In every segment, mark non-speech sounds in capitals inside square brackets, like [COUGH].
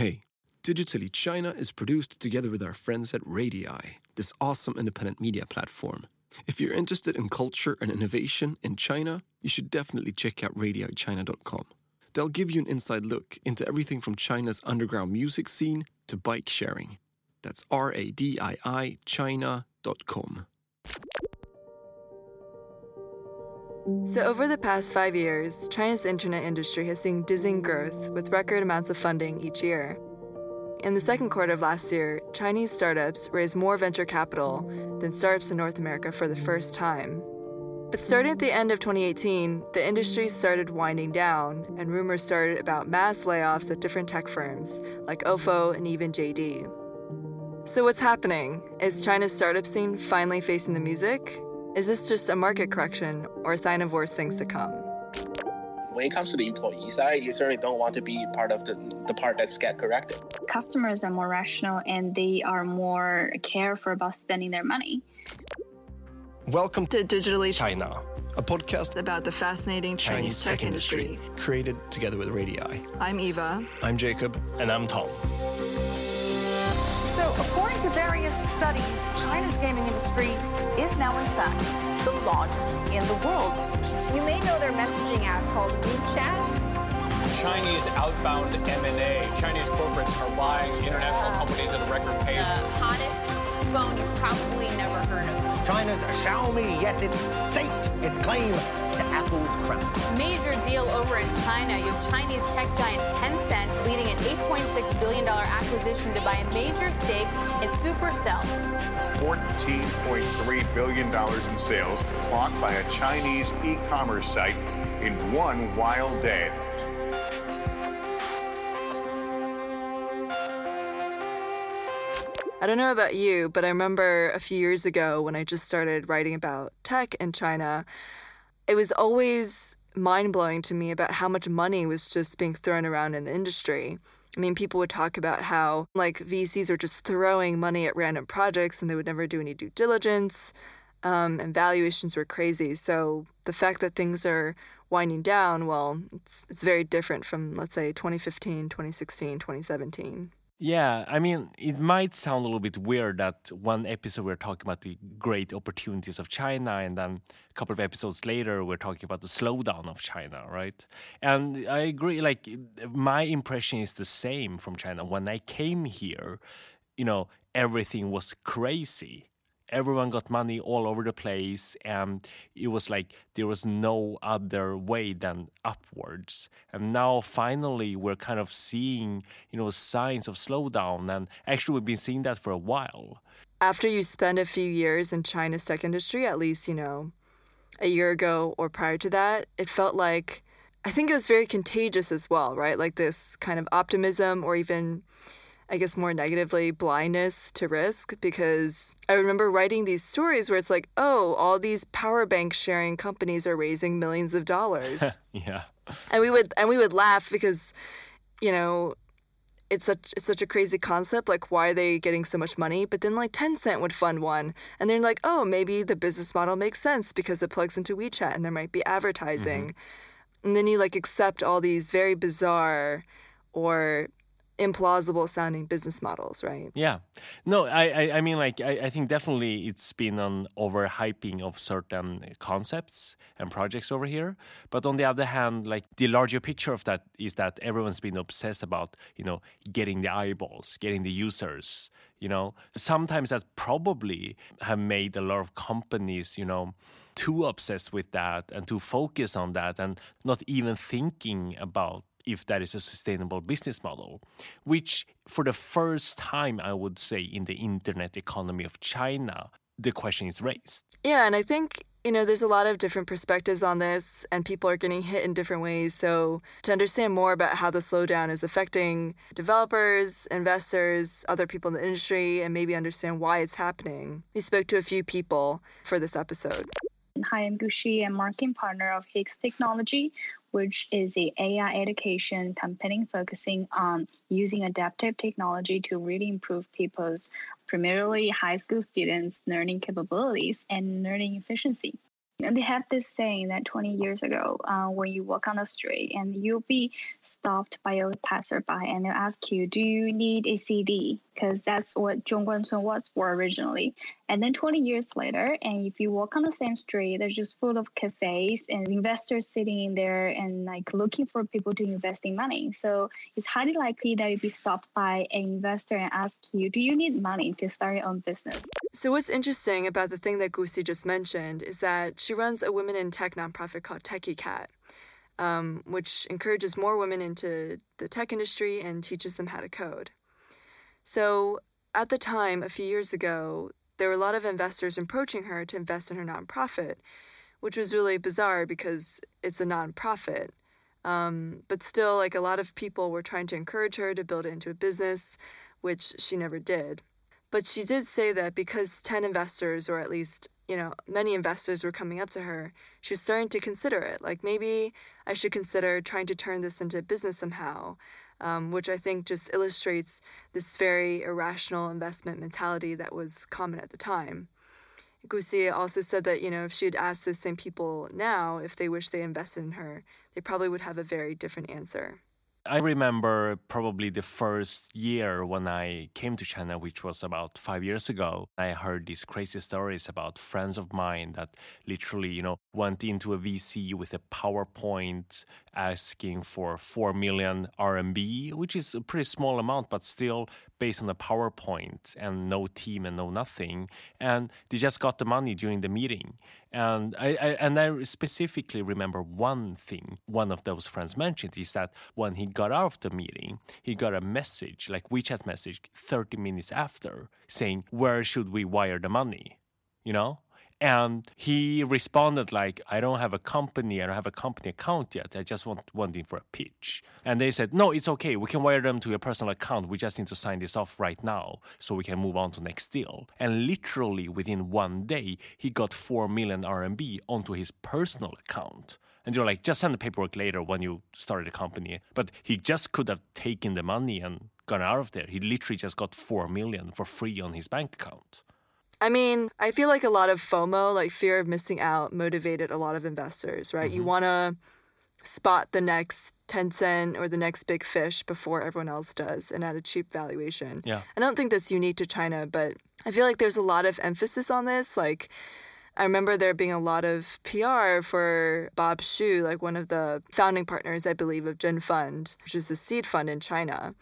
Hey, Digitally China is produced together with our friends at Radii, this awesome independent media platform. If you're interested in culture and innovation in China, you should definitely check out radiichina.com. They'll give you an inside look into everything from China's underground music scene to bike sharing. That's R A D I I China.com. So, over the past five years, China's internet industry has seen dizzying growth with record amounts of funding each year. In the second quarter of last year, Chinese startups raised more venture capital than startups in North America for the first time. But starting at the end of 2018, the industry started winding down, and rumors started about mass layoffs at different tech firms like OFO and even JD. So, what's happening? Is China's startup scene finally facing the music? Is this just a market correction or a sign of worse things to come? When it comes to the employee side, you certainly don't want to be part of the, the part that's get corrected. Customers are more rational and they are more careful about spending their money. Welcome To Digitally China, a podcast about the fascinating Chinese, tech, industry. created together with Radii. I'm Eva. I'm Jacob. And I'm Tom. So, according to various studies, China's gaming industry is now, in fact, the largest in the world. You may know their messaging app called WeChat. Chinese outbound M&A. Chinese corporates are buying international companies at a record pace. The hottest phone you've probably never heard of. China's Xiaomi, yes, it's staked its claim to Apple's crown. Major deal over in China. You have Chinese tech giant Tencent leading an $8.6 billion acquisition to buy a major stake in Supercell. $14.3 billion in sales clocked by a Chinese e-commerce site in one wild day. I don't know about you, but I remember a few years ago when I just started writing about tech in China, it was always mind blowing to me about how much money was just being thrown around in the industry. I mean, people would talk about how, like, VCs are just throwing money at random projects and they would never do any due diligence, um, and valuations were crazy. So the fact that things are winding down, well, it's, it's very different from, let's say, 2015, 2016, 2017. Yeah, I mean, it might sound a little bit weird that one episode we're talking about the great opportunities of China, and then a couple of episodes later we're talking about the slowdown of China, right? And I agree, like, my impression is the same from China. When I came here, you know, everything was crazy everyone got money all over the place and it was like there was no other way than upwards. And now finally we're kind of seeing you know signs of slowdown and actually we've been seeing that for a while. After you spend a few years in china's tech industry at least you know a year ago or prior to that it felt like i think it was very contagious as well right? Like this kind of optimism or even I guess more negatively, blindness to risk because I remember writing these stories where it's like, oh, all these power bank sharing companies are raising millions of dollars. [LAUGHS] yeah. And we would and we would laugh because, you know, it's such it's such a crazy concept. Like, why are they getting so much money? But then like Tencent would fund one, and they're like, oh, maybe the business model makes sense because it plugs into WeChat and there might be advertising. Mm-hmm. And then you like accept all these very bizarre or implausible sounding business models, right? Yeah. No, I, I, I mean, like, I, I think definitely it's been an overhyping of certain concepts and projects over here. But on the other hand, like, the larger picture of that is that everyone's been obsessed about, you know, getting the eyeballs, getting the users, you know. Sometimes that probably have made a lot of companies, you know, too obsessed with that and too focused on that and not even thinking about if that is a sustainable business model, which for the first time, I would say, in the internet economy of China, the question is raised. Yeah, and I think you know, there's a lot of different perspectives on this, and people are getting hit in different ways. So, to understand more about how the slowdown is affecting developers, investors, other people in the industry, and maybe understand why it's happening, we spoke to a few people for this episode. Hi, I'm Gushi, a marketing partner of Higgs Technology, which is a AI education company focusing on using adaptive technology to really improve people's primarily high school students' learning capabilities and learning efficiency. And they have this saying that 20 years ago, uh, when you walk on the street and you'll be stopped by a passerby and they'll ask you, Do you need a CD? Because that's what Zhongguancun was for originally. And then 20 years later, and if you walk on the same street, they're just full of cafes and investors sitting in there and like looking for people to invest in money. So it's highly likely that you'll be stopped by an investor and ask you, Do you need money to start your own business? So, what's interesting about the thing that Gusi just mentioned is that she runs a women in tech nonprofit called Techie Cat, um, which encourages more women into the tech industry and teaches them how to code. So, at the time, a few years ago, there were a lot of investors approaching her to invest in her nonprofit, which was really bizarre because it's a nonprofit. Um, but still, like a lot of people were trying to encourage her to build it into a business, which she never did. But she did say that because 10 investors, or at least, you know, many investors were coming up to her, she was starting to consider it. Like maybe I should consider trying to turn this into a business somehow um, which I think just illustrates this very irrational investment mentality that was common at the time. Gusi also said that, you know, if she had asked those same people now if they wish they invested in her, they probably would have a very different answer. I remember probably the first year when I came to China, which was about five years ago. I heard these crazy stories about friends of mine that literally, you know, went into a VC with a PowerPoint asking for 4 million RMB, which is a pretty small amount, but still based on a PowerPoint and no team and no nothing. And they just got the money during the meeting. And I, I, and I specifically remember one thing one of those friends mentioned is that when he got out of the meeting, he got a message, like WeChat message, 30 minutes after saying, Where should we wire the money? You know? And he responded like, I don't have a company, I don't have a company account yet. I just want one thing for a pitch. And they said, No, it's okay. We can wire them to your personal account. We just need to sign this off right now so we can move on to next deal. And literally within one day, he got four million RMB onto his personal account. And you're like, just send the paperwork later when you started the company. But he just could have taken the money and gone out of there. He literally just got four million for free on his bank account. I mean, I feel like a lot of FOMO, like fear of missing out, motivated a lot of investors, right? Mm-hmm. You want to spot the next Tencent or the next big fish before everyone else does and at a cheap valuation. Yeah. I don't think that's unique to China, but I feel like there's a lot of emphasis on this. Like, I remember there being a lot of PR for Bob Xu, like one of the founding partners, I believe, of Zhen Fund, which is a seed fund in China.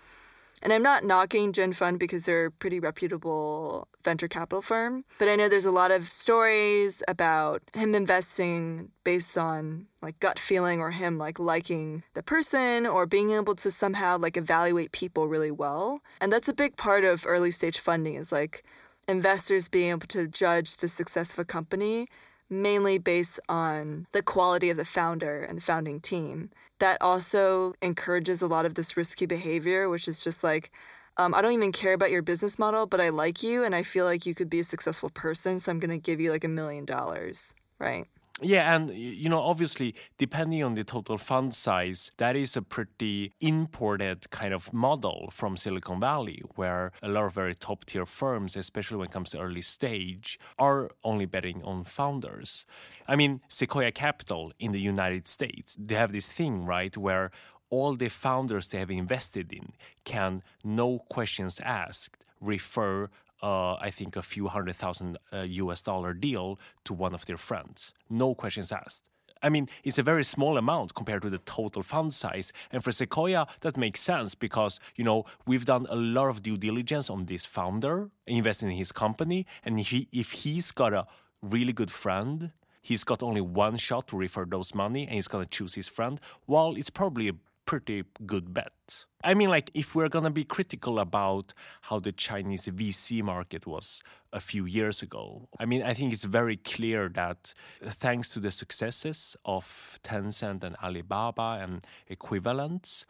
And I'm not knocking Zhen Fund because they're a pretty reputable venture capital firm, but I know there's a lot of stories about him investing based on like gut feeling or him like liking the person or being able to somehow like evaluate people really well. And that's a big part of early stage funding is like investors being able to judge the success of a company mainly based on the quality of the founder and the founding team. That also encourages a lot of this risky behavior, which is just like, um, I don't even care about your business model, but I like you and I feel like you could be a successful person, so I'm going to give you like a million dollars, right? Yeah, and you know, obviously, depending on the total fund size, that is a pretty imported kind of model from Silicon Valley, where a lot of very top tier firms, especially when it comes to early stage, are only betting on founders. I mean, Sequoia Capital in the United States, they have this thing, right, where all the founders they have invested in can, no questions asked, refer uh, I think, a few hundred thousand uh, US dollar deal to one of their friends. No questions asked. I mean, it's a very small amount compared to the total fund size. And for Sequoia, that makes sense because, you know, we've done a lot of due diligence on this founder, investing in his company. And he, if he's got a really good friend, he's got only one shot to refer those money and he's going to choose his friend. Well, it's probably a pretty good bet. I mean, like, if we're gonna be critical about how the Chinese VC market was a few years ago, I mean, I think it's very clear that thanks to the successes of Tencent and Alibaba and equivalents,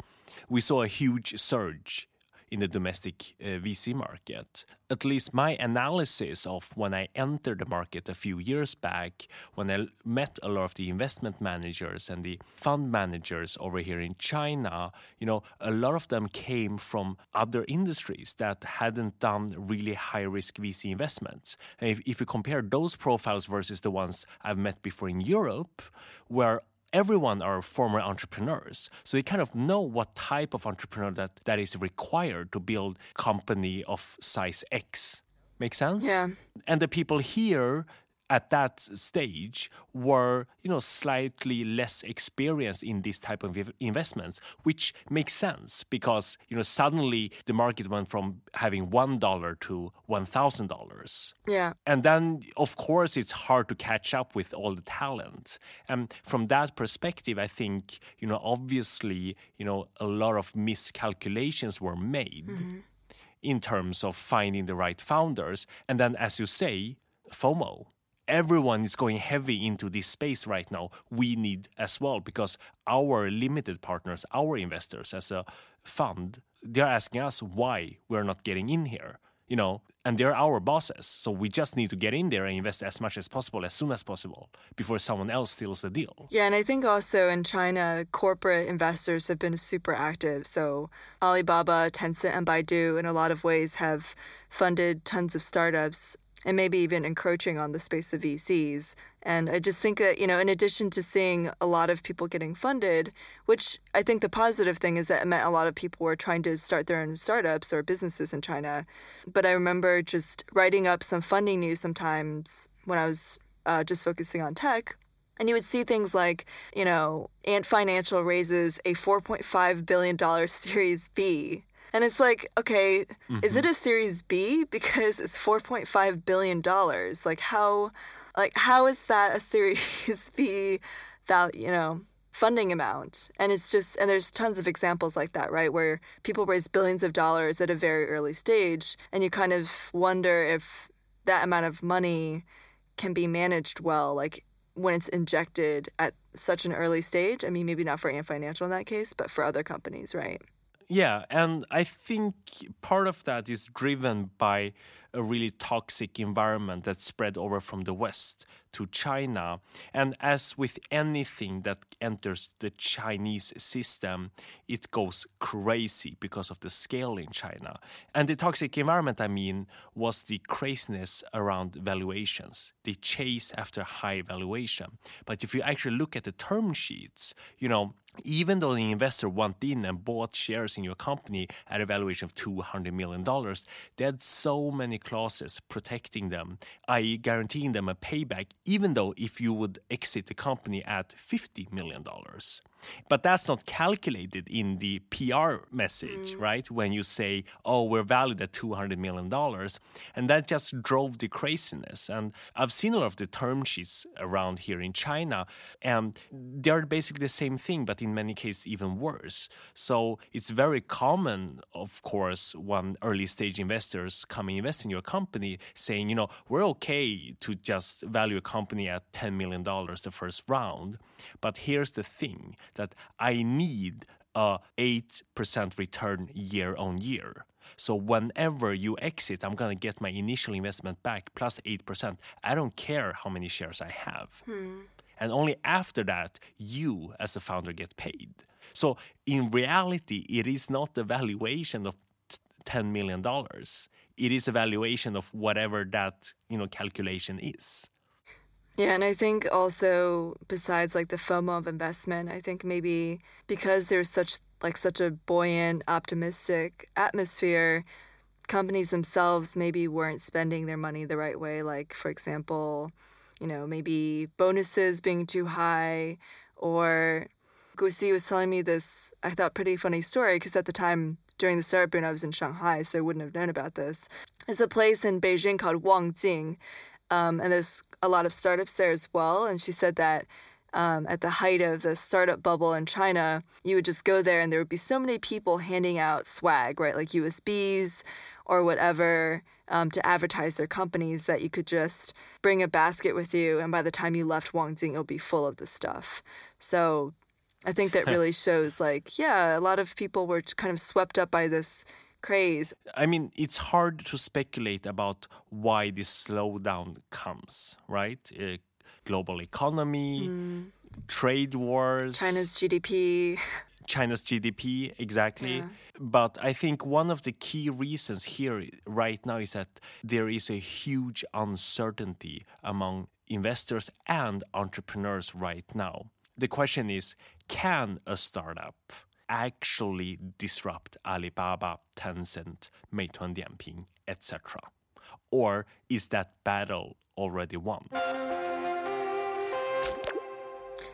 we saw a huge surge in the domestic uh, VC market. At least my analysis of when I entered the market a few years back, when I met a lot of the investment managers and the fund managers over here in China, you know, a lot of them came from other industries that hadn't done really high risk VC investments. And if, if you compare those profiles versus the ones I've met before in Europe, where everyone are former entrepreneurs so they kind of know what type of entrepreneur that, that is required to build company of size x. Make sense? Yeah. And the people here at that stage were you know slightly less experienced in this type of investments which makes sense because you know suddenly the market went from having one dollar to one thousand dollars. Yeah. And then of course it's hard to catch up with all the talent. And from that perspective i think you know obviously you know a lot of miscalculations were made mm-hmm. in terms of finding the right founders. And then as you say fomo everyone is going heavy into this space right now. We need as well because our limited partners, our investors as a fund, they're asking us why we're not getting in here. You know, and they're our bosses. So we just need to get in there and invest as much as possible as soon as possible before someone else steals the deal. Yeah, and I think also in China, corporate investors have been super active. So Alibaba, Tencent, and Baidu, in a lot of ways, have funded tons of startups and maybe even encroaching on the space of VCs. And I just think that, you know, in addition to seeing a lot of people getting funded, which I think the positive thing is that it meant a lot of people were trying to start their own startups or businesses in China. But I remember just writing up some funding news sometimes when I was uh, just focusing on tech. And you would see things like, you know, Ant Financial raises a $4.5 billion [LAUGHS] Series B and it's like, okay, mm-hmm. is it mm-hmm. a Series B because it's 4.5 billion dollars? Like how like how is that a Series [LAUGHS] B that, you know, funding amount? And it's just and there's tons of examples like that, right? Where people raise billions of dollars at a very early stage and you kind of wonder if that amount of money can be managed well like when it's injected at such an early stage. I mean, maybe not for Ant Financial in that case, but for other companies, right? Yeah, and I think part of that is driven by a really toxic environment that spread over from the West to China. And as with anything that enters the Chinese system, it goes crazy because of the scale in China. And the toxic environment, I mean, was the craziness around valuations. They chase after high valuation. But if you actually look at the term sheets, you know, even though the investor went in and bought shares in your company at a valuation of $200 million, they had so many clauses protecting them, i.e., guaranteeing them a payback even though if you would exit the company at $50 million. But that's not calculated in the PR message, mm. right? When you say, oh, we're valued at $200 million. And that just drove the craziness. And I've seen a lot of the term sheets around here in China, and they're basically the same thing, but in many cases, even worse. So it's very common, of course, when early stage investors come and invest in your company saying, you know, we're okay to just value a company at $10 million the first round. But here's the thing that I need a 8% return year on year. So whenever you exit, I'm going to get my initial investment back plus 8%. I don't care how many shares I have. Hmm. And only after that, you as a founder get paid. So in reality, it is not the valuation of $10 million. It is a valuation of whatever that, you know, calculation is. Yeah, and I think also besides like the FOMO of investment, I think maybe because there's such like such a buoyant, optimistic atmosphere, companies themselves maybe weren't spending their money the right way. Like for example, you know, maybe bonuses being too high, or Gusi was telling me this I thought pretty funny story because at the time during the startup boom I was in Shanghai, so I wouldn't have known about this. There's a place in Beijing called Wangjing, um, and there's a lot of startups there as well. And she said that um, at the height of the startup bubble in China, you would just go there and there would be so many people handing out swag, right? Like USBs or whatever um, to advertise their companies that you could just bring a basket with you. And by the time you left Wangjing, it'll be full of the stuff. So I think that [LAUGHS] really shows like, yeah, a lot of people were kind of swept up by this craze. I mean, it's hard to speculate about why this slowdown comes, right? Uh, global economy, mm. trade wars, China's GDP. [LAUGHS] China's GDP, exactly. Yeah. But I think one of the key reasons here right now is that there is a huge uncertainty among investors and entrepreneurs right now. The question is can a startup actually disrupt Alibaba, Tencent, Meituan Dianping, etc.? Or is that battle already won?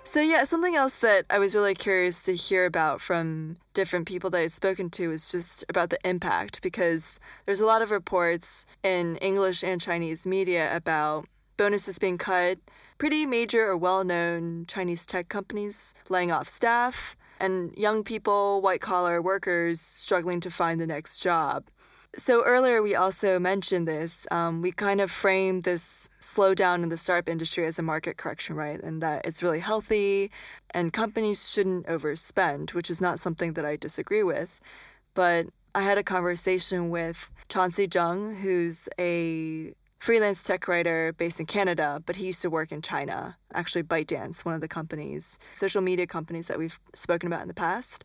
So, yeah, something else that I was really curious to hear about from different people that I've spoken to is just about the impact because there's a lot of reports in English and Chinese media about bonuses being cut, pretty major or well known Chinese tech companies laying off staff, and young people, white collar workers struggling to find the next job. So earlier we also mentioned this. Um, we kind of framed this slowdown in the startup industry as a market correction, right? And that it's really healthy, and companies shouldn't overspend, which is not something that I disagree with. But I had a conversation with Chauncey Jung, who's a freelance tech writer based in Canada, but he used to work in China. Actually, ByteDance, one of the companies, social media companies that we've spoken about in the past.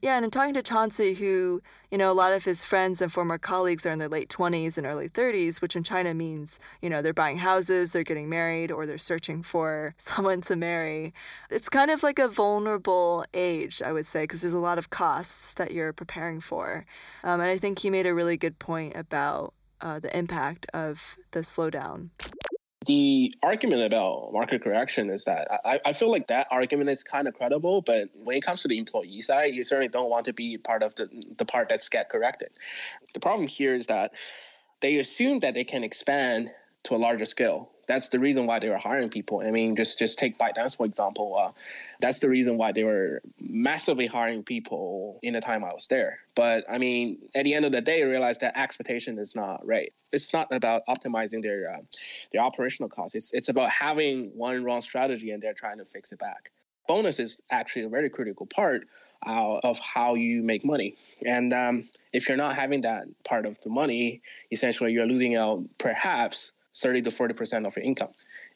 Yeah, and in talking to Chauncey, who, you know, a lot of his friends and former colleagues are in their late 20s and early 30s, which in China means, you know, they're buying houses, they're getting married, or they're searching for [LAUGHS] someone to marry. It's kind of like a vulnerable age, I would say, because there's a lot of costs that you're preparing for. Um, and I think he made a really good point about uh, the impact of the slowdown? The argument about market correction is that I, I feel like that argument is kind of credible, but when it comes to the employee side, you certainly don't want to be part of the, the part that's get corrected. The problem here is that they assume that they can expand to a larger scale that's the reason why they were hiring people. I mean, just just take ByteDance for example. Uh, that's the reason why they were massively hiring people in the time I was there. But I mean, at the end of the day, I realized that expectation is not right. It's not about optimizing their uh, their operational costs. It's it's about having one wrong strategy and they're trying to fix it back. Bonus is actually a very critical part uh, of how you make money. And um, if you're not having that part of the money, essentially you're losing out perhaps 30 to 40 percent of your income.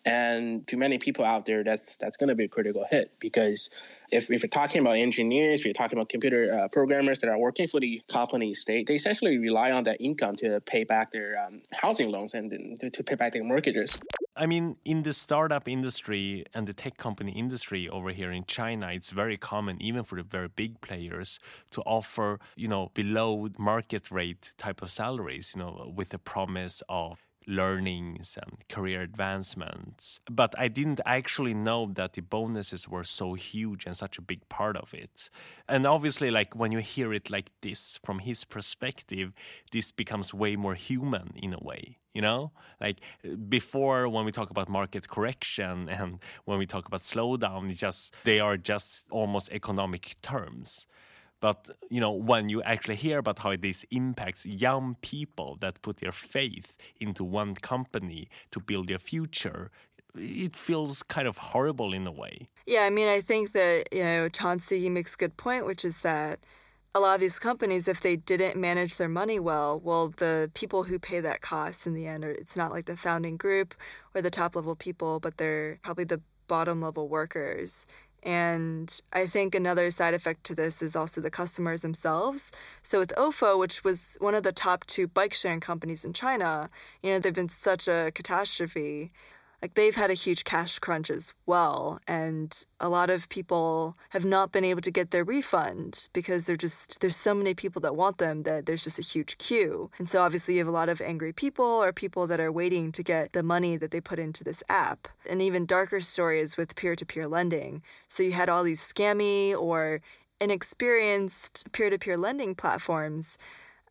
And to many people out there, that's that's going to be a critical hit because if, if you're talking about engineers, if you're talking about computer uh, programmers that are working for the companies, they, they essentially rely on that income to pay back their um, housing loans and to, to pay back their mortgages. I mean, in the startup industry and the tech company industry over here in China, it's very common, even for the very big players, to offer, you know, below market rate type of salaries, you know, with the promise of learnings and career advancements. But I didn't actually know that the bonuses were so huge and such a big part of it. And obviously, like when you hear it like this from his perspective, this becomes way more human in a way. You know, like before when we talk about market correction [LAUGHS] and when we talk about slowdown, it's just they are just almost economic terms. But you know, when you actually hear about how this impacts young people that put their faith into one company to build their future, it feels kind of horrible in a way. Yeah, I mean, I think that you know Chauncey he makes a good point, which is that a lot of these companies, if they didn't manage their money well, well, the people who pay that cost in the end, are, it's not like the founding group or the top level people, but they're probably the bottom level workers. And I think another side effect to this is also the customers themselves. So with Ofo, which was one of the top two bike sharing companies in China, you know, they've been such a catastrophe like they've had a huge cash crunch as well and a lot of people have not been able to get their refund because they're just there's so many people that want them that there's just a huge queue. And so obviously you have a lot of angry people or people that are waiting to get the money that they put into this app. And even darker stories with peer-to-peer lending. So you had all these scammy or inexperienced peer-to-peer lending platforms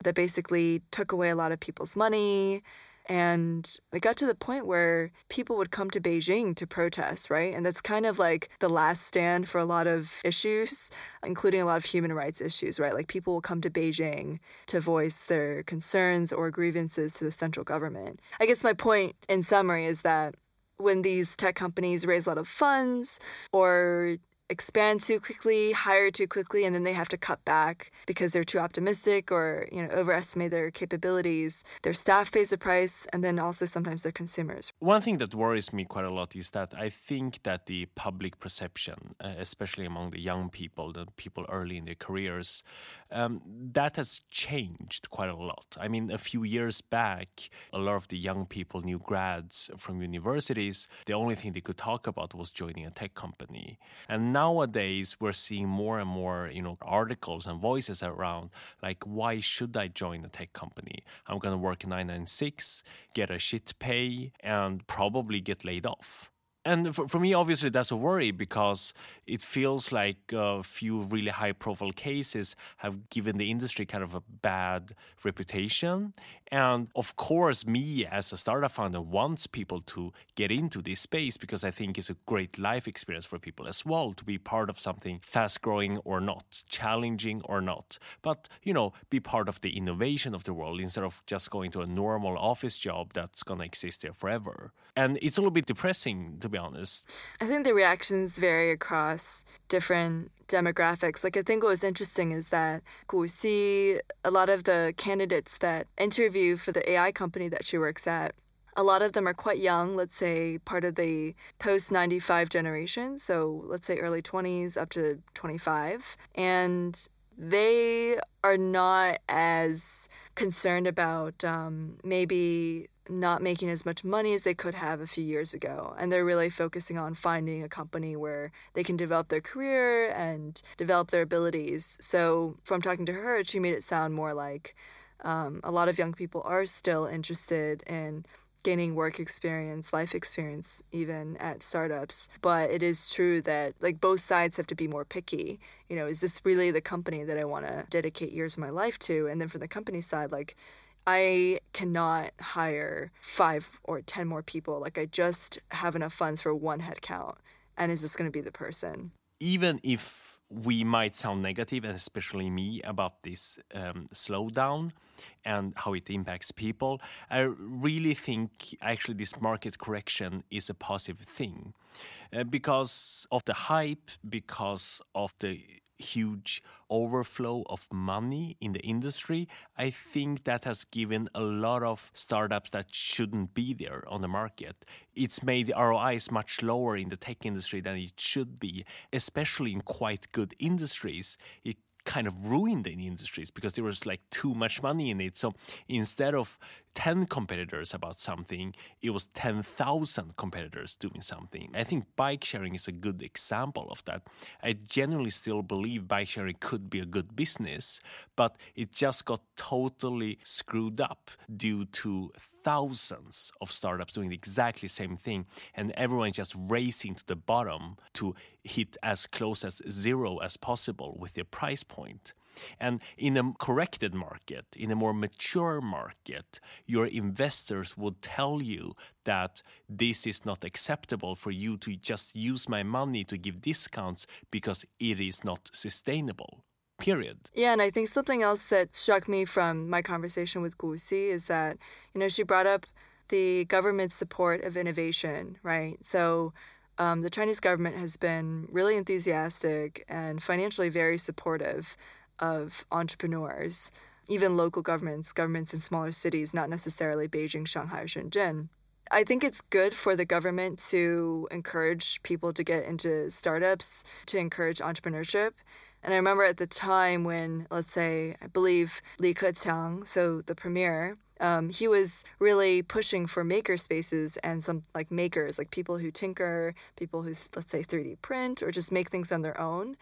that basically took away a lot of people's money and it got to the point where people would come to Beijing to protest, right? And that's kind of like the last stand for a lot of issues, including a lot of human rights issues, right? Like people will come to Beijing to voice their concerns or grievances to the central government. I guess my point in summary is that when these tech companies raise a lot of funds or expand too quickly, hire too quickly, and then they have to cut back because they're too optimistic or you know overestimate their capabilities. Their staff pays the price, and then also sometimes their consumers. One thing that worries me quite a lot is that I think that the public perception, uh, especially among the young people, the people early in their careers, um, that has changed quite a lot. I mean, a few years back, a lot of the young people, new grads from universities, the only thing they could talk about was joining a tech company. And nowadays, we're seeing more and more, you know, articles and voices around like, why should I join a tech company? I'm going to work 996, get a shit pay, and probably get laid off and for, for me, obviously, that's a worry because it feels like a few really high profile cases have given the industry kind of a bad reputation. And of course, me as a startup founder wants people to get into this space because I think it's a great life experience for people as well to be part of something fast growing or not, challenging or not. But, you know, be part of the innovation of the world instead of just going to a normal office job that's going to exist there forever. And it's a little bit depressing, be honest. I think the reactions vary across different demographics. Like I think what was interesting is that Gu Xi, a lot of the candidates that interview for the AI company that she works at, a lot of them are quite young, let's say part of the post 95 generation, so let's say early 20s up to 25. And they are not as concerned about um, maybe not making as much money as they could have a few years ago. And they're really focusing on finding a company where they can develop their career and develop their abilities. So, from talking to her, she made it sound more like um, a lot of young people are still interested in gaining work experience, life experience, even at startups. But it is true that like both sides have to be more picky. You know, is this really the company that I want to dedicate years of my life to? And then from the company side, like I cannot hire five or 10 more people. Like, I just have enough funds for one headcount. And is this going to be the person? Even if we might sound negative, and especially me, about this um, slowdown and how it impacts people, I really think actually this market correction is a positive thing uh, because of the hype, because of the huge overflow of money in the industry, I think that has given a lot of startups that shouldn't be there on the market. It's made the ROIs much lower in the tech industry than it should be, especially in quite good industries. It kind of ruined the industries because there was like too much money in it. So instead of 10 competitors about something, it was 10,000 competitors doing something. I think bike sharing is a good example of that. I genuinely still believe bike sharing could be a good business, but it just got totally screwed up due to thousands of startups doing the exactly same thing and everyone just racing to the bottom to hit as close as zero as possible with their price point. And in a corrected market, in a more mature market, your investors would tell you that this is not acceptable for you to just use my money to give discounts because it is not sustainable. Period. Yeah, and I think something else that struck me from my conversation with Gu Xi is that, you know, she brought up the government's support of innovation, right? So um, the Chinese government has been really enthusiastic and financially very supportive of entrepreneurs, even local governments, governments in smaller cities, not necessarily Beijing, Shanghai, or Shenzhen. I think it's good for the government to encourage people to get into startups, to encourage entrepreneurship. And I remember at the time when, let's say, I believe Li Keqiang, so the premier, um, he was really pushing for maker spaces and some like makers, like people who tinker, people who, let's say, 3D print or just make things on their own.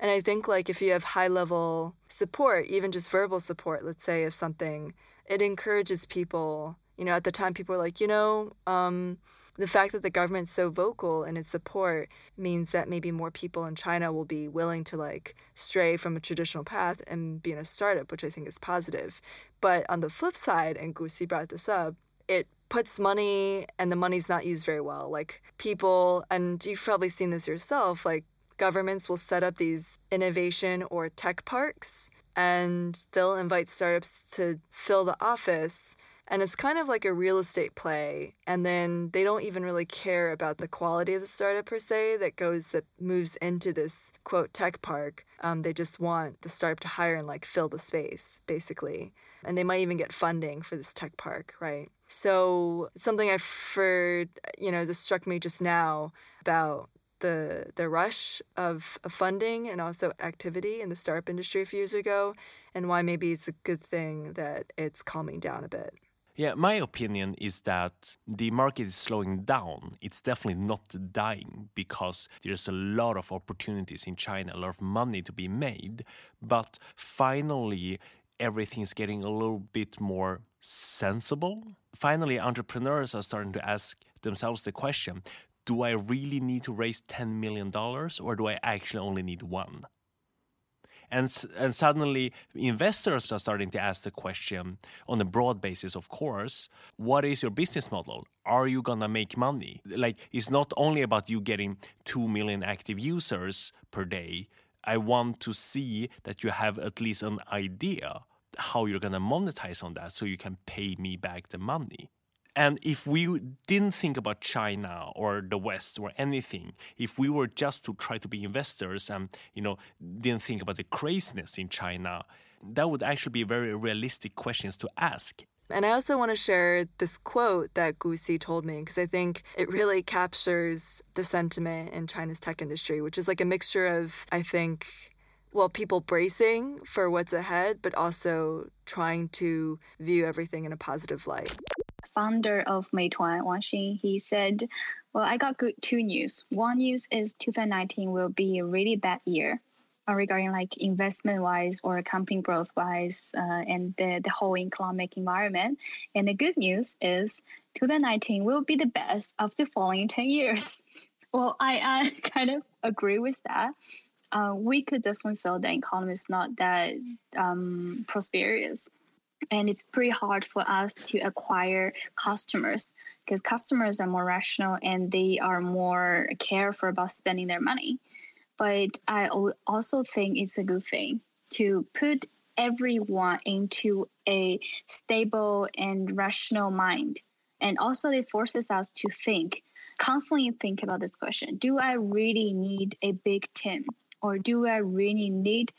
And I think like if you have high level support, even just verbal support, let's say of something, it encourages people. You know, at the time people were like, you know, um, the fact that the government's so vocal in its support means that maybe more people in China will be willing to like stray from a traditional path and be in a startup, which I think is positive. But on the flip side, and Gu Xi brought this up, it puts money and the money's not used very well. Like people, and you've probably seen this yourself, like governments will set up these innovation or tech parks and they'll invite startups to fill the office and it's kind of like a real estate play and then they don't even really care about the quality of the startup per se that goes that moves into this quote tech park. Um, they just want the startup to hire and like fill the space basically. And they might even get funding for this tech park right? So something i've heard you know this struck me just now about the the rush of, of funding and also activity in the startup industry a few years ago and why maybe it's a good thing that it's calming down a bit yeah, my opinion is that the market is slowing down. It's definitely not dying because there's a lot of opportunities in China, a lot of money to be made. But finally, everything's getting a little bit more sensible. Finally, entrepreneurs are starting to ask themselves the question do I really need to raise $10 million or do I actually only need one? And, and suddenly investors are starting to ask the question on a broad basis of course what is your business model? Are you gonna make money? Like it's not only about you getting 2 million active users per day. I want to see that you have at least an idea how you're gonna monetize on that so you can pay me back the money and if we didn't think about China or the West or anything, if we were just to try to be investors and you know didn't think about the craziness in China, that would actually be very realistic questions to ask. And I also want to share this quote that Gu Si told me because I think it really captures the sentiment in China's tech industry, which is like a mixture of, I think, well, people bracing for what's ahead, but also trying to view everything in a positive light founder of Meituan, Wang Xing, he said, well, I got good two news. One news is 2019 will be a really bad year uh, regarding like investment wise or company growth wise uh, and the, the whole economic environment. And the good news is 2019 will be the best of the following 10 years. [LAUGHS] Well, I, I [LAUGHS] kind of agree with that. Uh, we could definitely feel the economy is not that um, prosperous and it's pretty hard for us to acquire customers because customers are more rational and they are more careful about spending their money. But i also think it's a good thing to put everyone into a stable and rational mind. And also it forces us to think constantly think about this question. Do i really need a big team? Or do i really need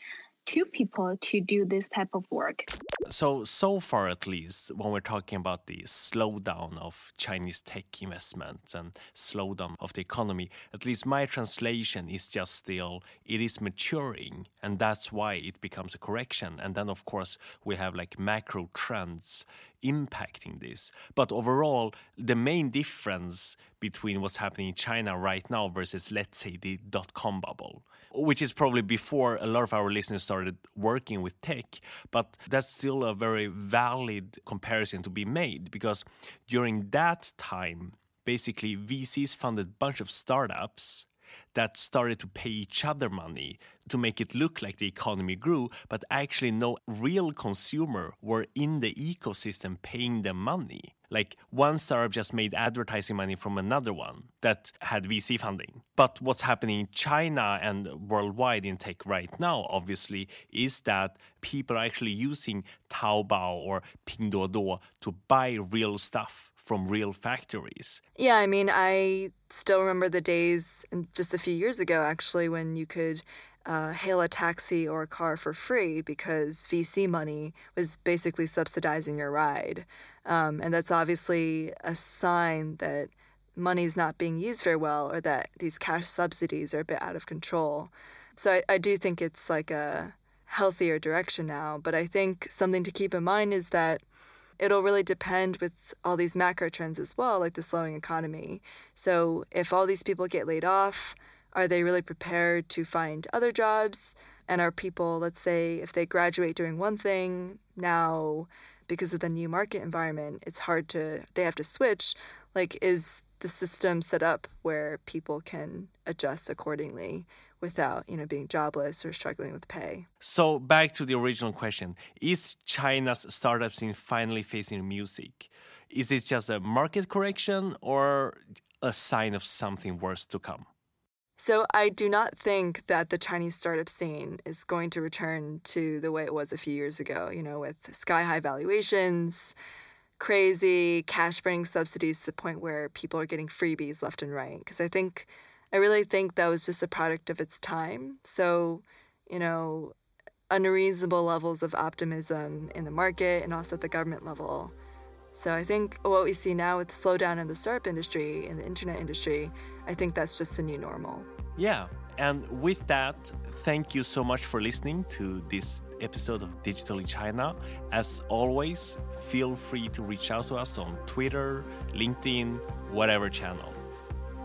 two people to do this type of work. So, so far at least, when we're talking about the slowdown of Chinese tech investments and slowdown of the economy, at least my translation is just still it is maturing, and that's why it becomes a correction. And then, of course, we have like macro trends impacting this. But overall, the main difference between what's happening in China right now versus, let's say, the dot com bubble, which is probably before a lot of our listeners started working with tech, but that's still a very valid comparison to be made because during that time, basically VCs funded a bunch of startups that started to pay each other money to make it look like the economy grew, but actually no real consumer were in the ecosystem paying them money. Like one startup just made advertising money from another one that had VC funding. But what's happening in China and worldwide in tech right now, obviously, is that people are actually using Taobao or Pinduoduo to buy real stuff from real factories. Yeah, I mean, I still remember the days just a few years ago, actually, when you could uh, hail a taxi or a car for free because VC money was basically subsidizing your ride. Um, and that's obviously a sign that money is not being used very well or that these cash subsidies are a bit out of control. So I, I do think it's like a healthier direction now. But I think something to keep in mind is that it'll really depend with all these macro trends as well, like the slowing economy. So if all these people get laid off, are they really prepared to find other jobs? And are people, let's say, if they graduate doing one thing, now because of the new market environment, it's hard to, they have to switch. Like, is the system set up where people can adjust accordingly? Without you know being jobless or struggling with pay. So back to the original question: Is China's startup scene finally facing music? Is this just a market correction or a sign of something worse to come? So I do not think that the Chinese startup scene is going to return to the way it was a few years ago. You know, with sky high valuations, crazy cash burning subsidies to the point where people are getting freebies left and right. Because I think, I really think that was just a product of its time. So, you know, unreasonable levels of optimism in the market and also at the government level. So I think what we see now with the slowdown in the startup industry, in the internet industry, I think that's just the new normal. Yeah. And with that, thank you so much for listening to this episode of Digitally China. As always, feel free to reach out to us on Twitter, LinkedIn, whatever channel.